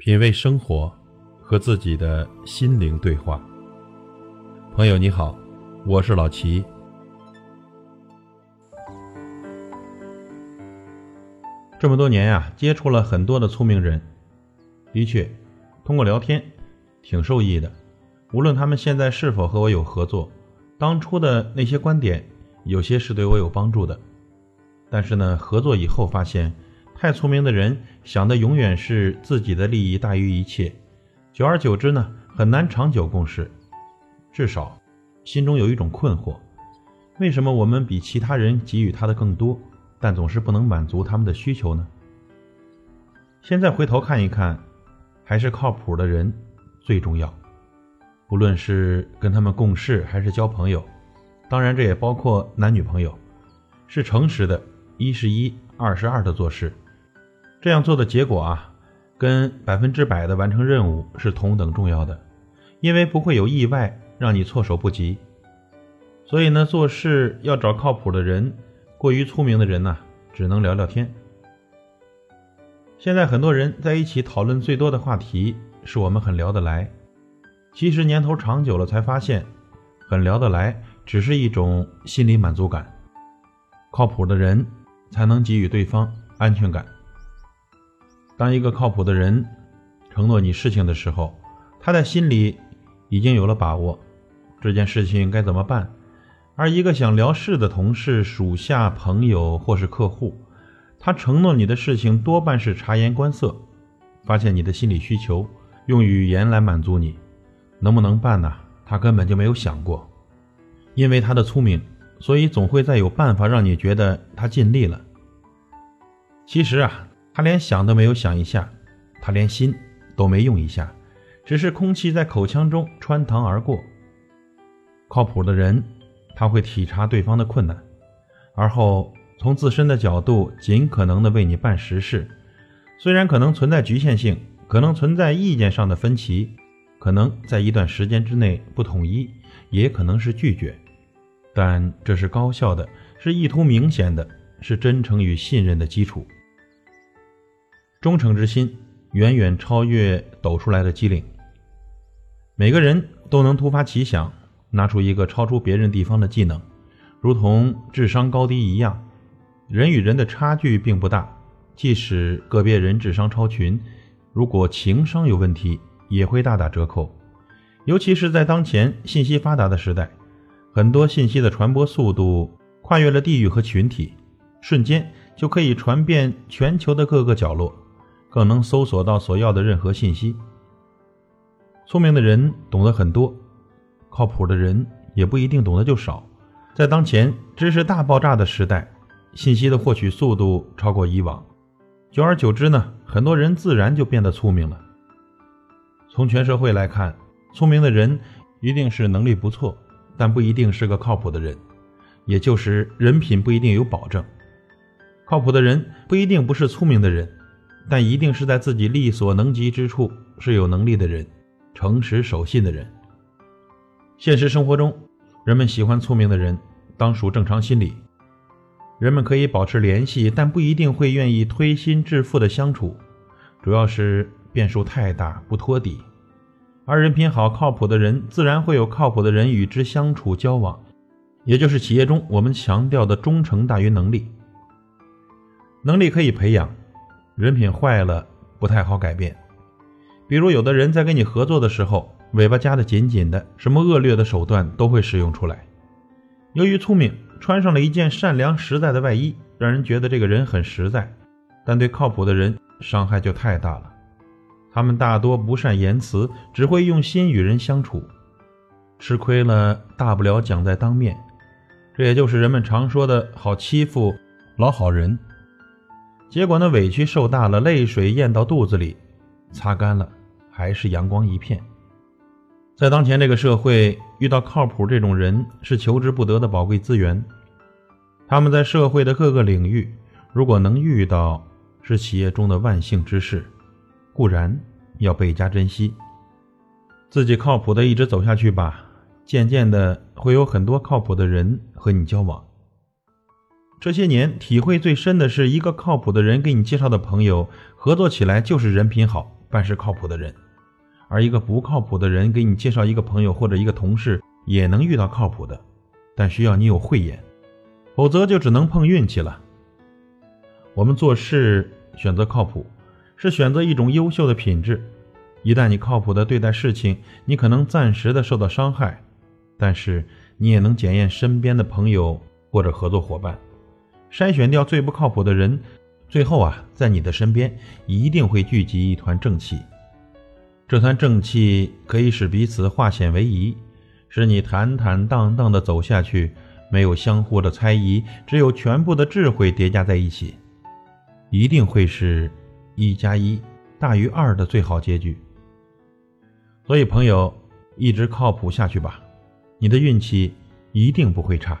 品味生活，和自己的心灵对话。朋友你好，我是老齐。这么多年呀，接触了很多的聪明人，的确，通过聊天挺受益的。无论他们现在是否和我有合作，当初的那些观点，有些是对我有帮助的。但是呢，合作以后发现。太聪明的人想的永远是自己的利益大于一切，久而久之呢，很难长久共事。至少，心中有一种困惑：为什么我们比其他人给予他的更多，但总是不能满足他们的需求呢？现在回头看一看，还是靠谱的人最重要。无论是跟他们共事还是交朋友，当然这也包括男女朋友，是诚实的，一是一，二是二的做事。这样做的结果啊，跟百分之百的完成任务是同等重要的，因为不会有意外让你措手不及。所以呢，做事要找靠谱的人，过于聪明的人呢，只能聊聊天。现在很多人在一起讨论最多的话题是我们很聊得来，其实年头长久了才发现，很聊得来只是一种心理满足感。靠谱的人才能给予对方安全感。当一个靠谱的人承诺你事情的时候，他在心里已经有了把握，这件事情该怎么办。而一个想聊事的同事、属下、朋友或是客户，他承诺你的事情多半是察言观色，发现你的心理需求，用语言来满足你，能不能办呢？他根本就没有想过，因为他的聪明，所以总会再有办法让你觉得他尽力了。其实啊。他连想都没有想一下，他连心都没用一下，只是空气在口腔中穿堂而过。靠谱的人，他会体察对方的困难，而后从自身的角度尽可能的为你办实事。虽然可能存在局限性，可能存在意见上的分歧，可能在一段时间之内不统一，也可能是拒绝，但这是高效的，是意图明显的，是真诚与信任的基础。忠诚之心远远超越抖出来的机灵。每个人都能突发奇想，拿出一个超出别人地方的技能，如同智商高低一样。人与人的差距并不大，即使个别人智商超群，如果情商有问题，也会大打折扣。尤其是在当前信息发达的时代，很多信息的传播速度跨越了地域和群体，瞬间就可以传遍全球的各个角落。更能搜索到所要的任何信息。聪明的人懂得很多，靠谱的人也不一定懂得就少。在当前知识大爆炸的时代，信息的获取速度超过以往，久而久之呢，很多人自然就变得聪明了。从全社会来看，聪明的人一定是能力不错，但不一定是个靠谱的人，也就是人品不一定有保证。靠谱的人不一定不是聪明的人。但一定是在自己力所能及之处是有能力的人，诚实守信的人。现实生活中，人们喜欢聪明的人，当属正常心理。人们可以保持联系，但不一定会愿意推心置腹的相处，主要是变数太大，不托底。而人品好、靠谱的人，自然会有靠谱的人与之相处交往，也就是企业中我们强调的忠诚大于能力。能力可以培养。人品坏了不太好改变，比如有的人在跟你合作的时候，尾巴夹得紧紧的，什么恶劣的手段都会使用出来。由于聪明，穿上了一件善良实在的外衣，让人觉得这个人很实在，但对靠谱的人伤害就太大了。他们大多不善言辞，只会用心与人相处，吃亏了大不了讲在当面，这也就是人们常说的好欺负老好人。结果呢，委屈受大了，泪水咽到肚子里，擦干了，还是阳光一片。在当前这个社会，遇到靠谱这种人是求之不得的宝贵资源。他们在社会的各个领域，如果能遇到，是企业中的万幸之事，固然要倍加珍惜。自己靠谱的一直走下去吧，渐渐的会有很多靠谱的人和你交往。这些年体会最深的是一个靠谱的人给你介绍的朋友，合作起来就是人品好，办事靠谱的人，而一个不靠谱的人给你介绍一个朋友或者一个同事，也能遇到靠谱的，但需要你有慧眼，否则就只能碰运气了。我们做事选择靠谱，是选择一种优秀的品质。一旦你靠谱的对待事情，你可能暂时的受到伤害，但是你也能检验身边的朋友或者合作伙伴，筛选掉最不靠谱的人。最后啊，在你的身边一定会聚集一团正气，这团正气可以使彼此化险为夷，使你坦坦荡荡的走下去，没有相互的猜疑，只有全部的智慧叠加在一起，一定会是一加一大于二的最好结局。所以，朋友，一直靠谱下去吧，你的运气一定不会差。